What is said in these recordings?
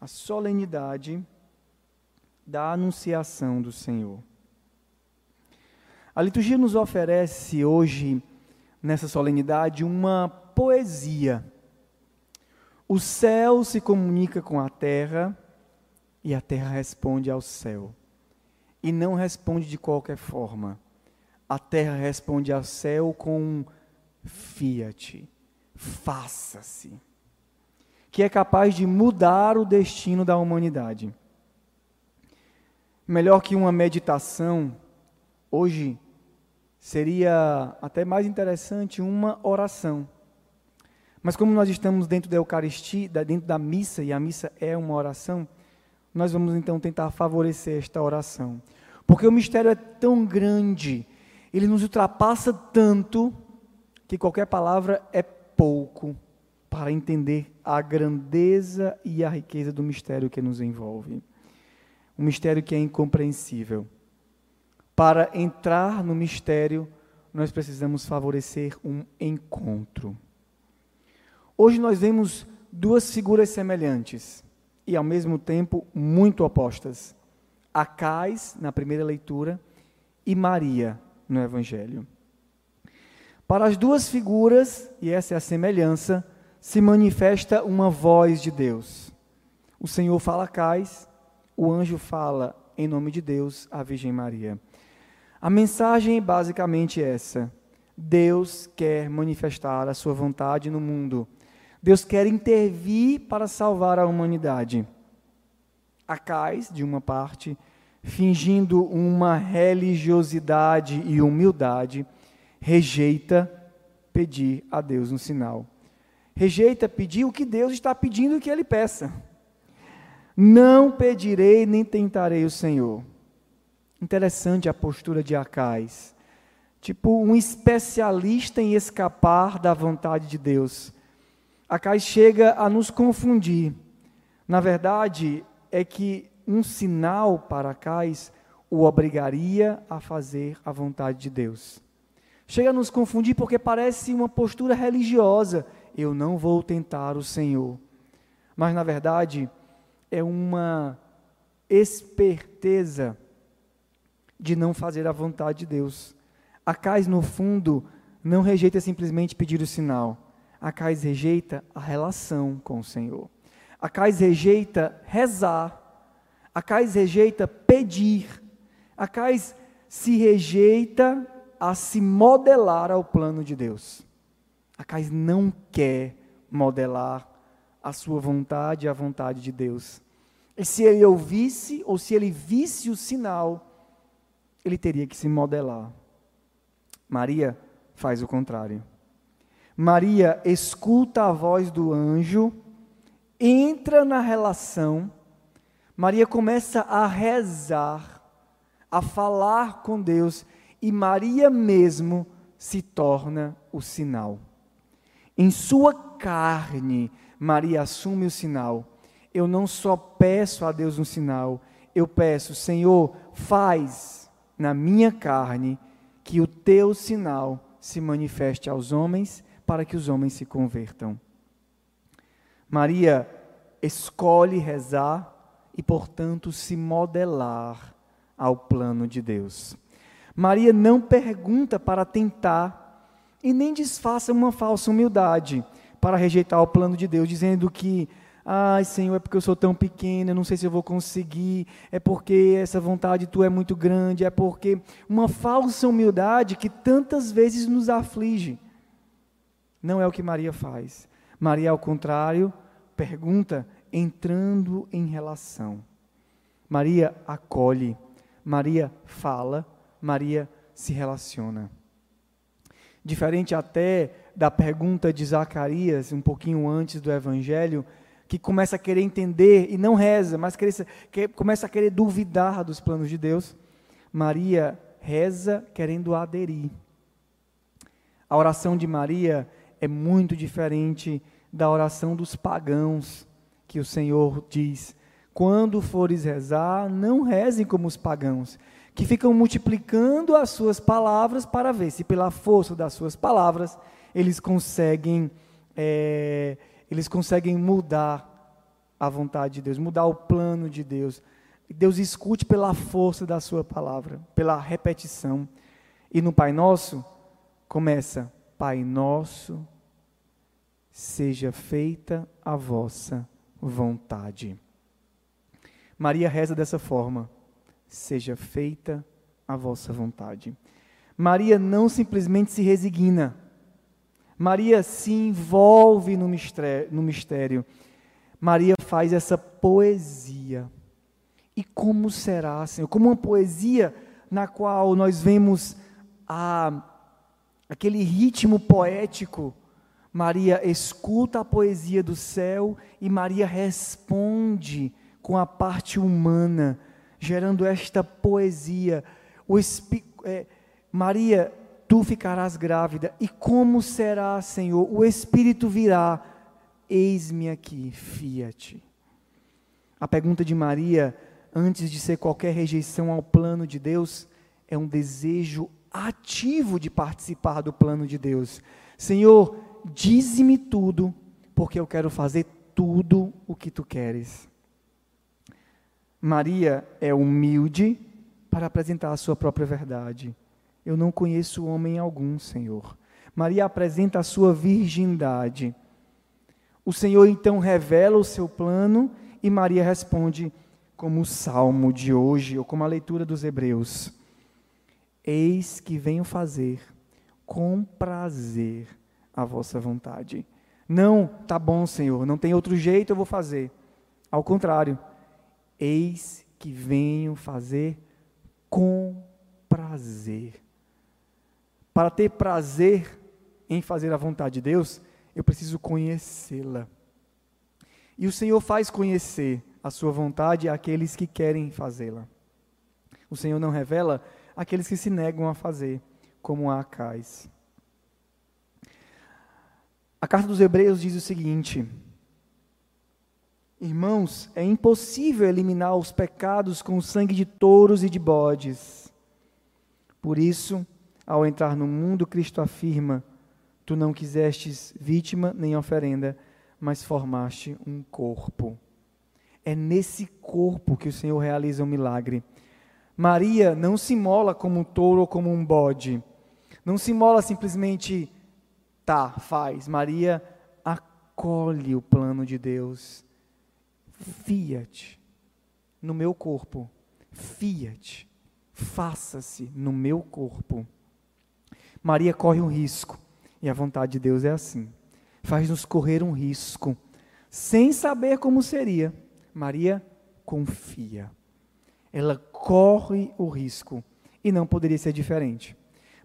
a solenidade da anunciação do Senhor. A liturgia nos oferece hoje, nessa solenidade, uma poesia. O céu se comunica com a terra e a terra responde ao céu. E não responde de qualquer forma. A terra responde ao céu com fiat, faça-se, que é capaz de mudar o destino da humanidade. Melhor que uma meditação, hoje seria até mais interessante uma oração. Mas como nós estamos dentro da Eucaristia, dentro da missa, e a missa é uma oração, nós vamos então tentar favorecer esta oração. Porque o mistério é tão grande, ele nos ultrapassa tanto, que qualquer palavra é pouco para entender a grandeza e a riqueza do mistério que nos envolve. Um mistério que é incompreensível. Para entrar no mistério, nós precisamos favorecer um encontro. Hoje nós vemos duas figuras semelhantes e ao mesmo tempo muito opostas. Acais, na primeira leitura, e Maria, no Evangelho. Para as duas figuras, e essa é a semelhança, se manifesta uma voz de Deus. O Senhor fala a Cais, o anjo fala em nome de Deus à Virgem Maria. A mensagem é basicamente essa: Deus quer manifestar a sua vontade no mundo. Deus quer intervir para salvar a humanidade. Acais, de uma parte, fingindo uma religiosidade e humildade, rejeita pedir a Deus um sinal. Rejeita pedir o que Deus está pedindo que ele peça. Não pedirei nem tentarei o Senhor. Interessante a postura de Acais. Tipo um especialista em escapar da vontade de Deus. Acais chega a nos confundir. Na verdade, é que um sinal para Acais o obrigaria a fazer a vontade de Deus. Chega a nos confundir porque parece uma postura religiosa. Eu não vou tentar o Senhor. Mas, na verdade, é uma esperteza de não fazer a vontade de Deus. Acais, no fundo, não rejeita simplesmente pedir o sinal. Acais rejeita a relação com o Senhor. Acais rejeita rezar. Acais rejeita pedir. Acais se rejeita a se modelar ao plano de Deus. Acais não quer modelar a sua vontade e a vontade de Deus. E se ele ouvisse, ou se ele visse o sinal, ele teria que se modelar. Maria faz o contrário. Maria escuta a voz do anjo, entra na relação, Maria começa a rezar, a falar com Deus e Maria mesmo se torna o sinal. Em sua carne, Maria assume o sinal. Eu não só peço a Deus um sinal, eu peço, Senhor, faz na minha carne que o teu sinal se manifeste aos homens, para que os homens se convertam. Maria escolhe rezar e, portanto, se modelar ao plano de Deus. Maria não pergunta para tentar e nem disfarça uma falsa humildade para rejeitar o plano de Deus, dizendo que, ai Senhor, é porque eu sou tão pequena, não sei se eu vou conseguir, é porque essa vontade tua é muito grande, é porque uma falsa humildade que tantas vezes nos aflige. Não é o que Maria faz. Maria, ao contrário, pergunta entrando em relação. Maria acolhe, Maria fala Maria se relaciona. Diferente até da pergunta de Zacarias, um pouquinho antes do Evangelho, que começa a querer entender e não reza, mas que, começa a querer duvidar dos planos de Deus. Maria reza querendo aderir. A oração de Maria é muito diferente da oração dos pagãos, que o Senhor diz: quando fores rezar, não rezem como os pagãos, que ficam multiplicando as suas palavras para ver se pela força das suas palavras eles conseguem, é, eles conseguem mudar a vontade de Deus, mudar o plano de Deus. Deus escute pela força da sua palavra, pela repetição. E no Pai Nosso, começa: Pai Nosso, seja feita a vossa vontade. Maria reza dessa forma: Seja feita a vossa vontade. Maria não simplesmente se resigna. Maria se envolve no mistério, no mistério. Maria faz essa poesia. E como será, Senhor? Como uma poesia na qual nós vemos a, aquele ritmo poético. Maria escuta a poesia do céu e Maria responde com a parte humana, gerando esta poesia. O, é, Maria, tu ficarás grávida, e como será, Senhor? O Espírito virá, eis-me aqui, fia-te. A pergunta de Maria, antes de ser qualquer rejeição ao plano de Deus, é um desejo ativo de participar do plano de Deus. Senhor, dize-me tudo, porque eu quero fazer tudo o que tu queres. Maria é humilde para apresentar a sua própria verdade. Eu não conheço homem algum, Senhor. Maria apresenta a sua virgindade. O Senhor então revela o seu plano e Maria responde como o salmo de hoje, ou como a leitura dos Hebreus: Eis que venho fazer com prazer a vossa vontade. Não, tá bom, Senhor, não tem outro jeito, eu vou fazer. Ao contrário, eis que venho fazer com prazer. Para ter prazer em fazer a vontade de Deus, eu preciso conhecê-la. E o Senhor faz conhecer a sua vontade àqueles que querem fazê-la. O Senhor não revela aqueles que se negam a fazer, como a Acais. A carta dos Hebreus diz o seguinte: Irmãos, é impossível eliminar os pecados com o sangue de touros e de bodes. Por isso, ao entrar no mundo, Cristo afirma: Tu não quisestes vítima nem oferenda, mas formaste um corpo. É nesse corpo que o Senhor realiza o um milagre. Maria não se mola como um touro ou como um bode. Não se mola simplesmente, tá, faz. Maria acolhe o plano de Deus. Fiat no meu corpo. Fiat, faça-se no meu corpo. Maria corre um risco. E a vontade de Deus é assim. Faz-nos correr um risco, sem saber como seria. Maria confia. Ela corre o risco. E não poderia ser diferente.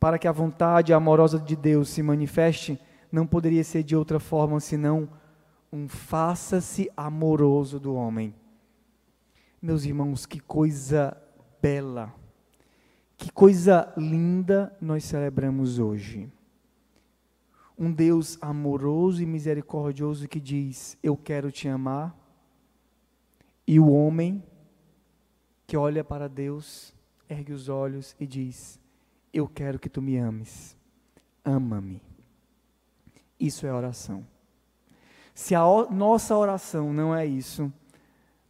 Para que a vontade amorosa de Deus se manifeste, não poderia ser de outra forma senão um faça-se amoroso do homem. Meus irmãos, que coisa bela que coisa linda nós celebramos hoje. Um Deus amoroso e misericordioso que diz: Eu quero te amar. E o homem que olha para Deus, ergue os olhos e diz: Eu quero que tu me ames. Ama-me. Isso é oração. Se a nossa oração não é isso,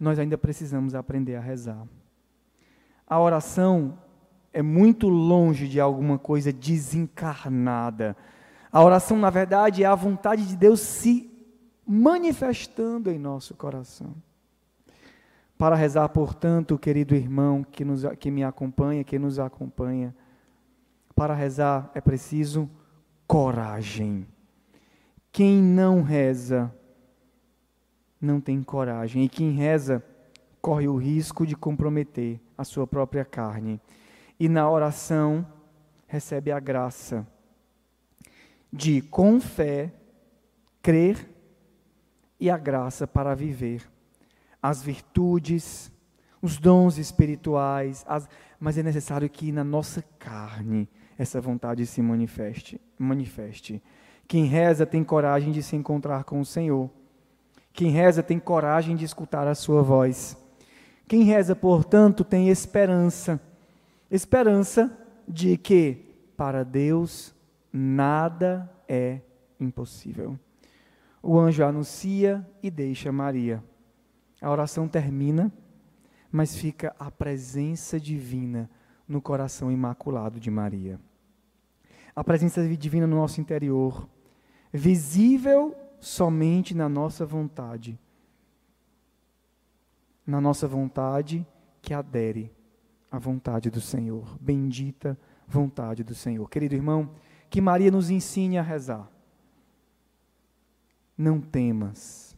nós ainda precisamos aprender a rezar. A oração é muito longe de alguma coisa desencarnada. A oração, na verdade, é a vontade de Deus se manifestando em nosso coração. Para rezar, portanto, querido irmão que, nos, que me acompanha, que nos acompanha, para rezar é preciso coragem. Quem não reza, não tem coragem. E quem reza, corre o risco de comprometer a sua própria carne e na oração recebe a graça de, com fé, crer e a graça para viver as virtudes, os dons espirituais, as, mas é necessário que na nossa carne essa vontade se manifeste, manifeste. Quem reza tem coragem de se encontrar com o Senhor. Quem reza tem coragem de escutar a sua voz. Quem reza, portanto, tem esperança Esperança de que para Deus nada é impossível. O anjo anuncia e deixa Maria. A oração termina, mas fica a presença divina no coração imaculado de Maria. A presença divina no nosso interior, visível somente na nossa vontade. Na nossa vontade que adere à vontade do Senhor. Bendita vontade do Senhor. Querido irmão, que Maria nos ensine a rezar. Não temas,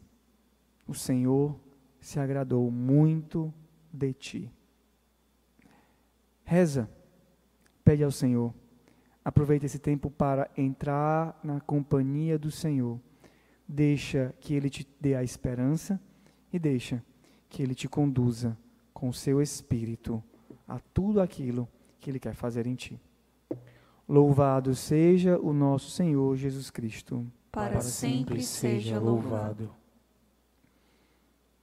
o Senhor se agradou muito de ti. Reza, pede ao Senhor. Aproveita esse tempo para entrar na companhia do Senhor. Deixa que Ele te dê a esperança e deixa que Ele te conduza com o seu Espírito a tudo aquilo que Ele quer fazer em ti. Louvado seja o nosso Senhor Jesus Cristo. Para, para sempre seja louvado.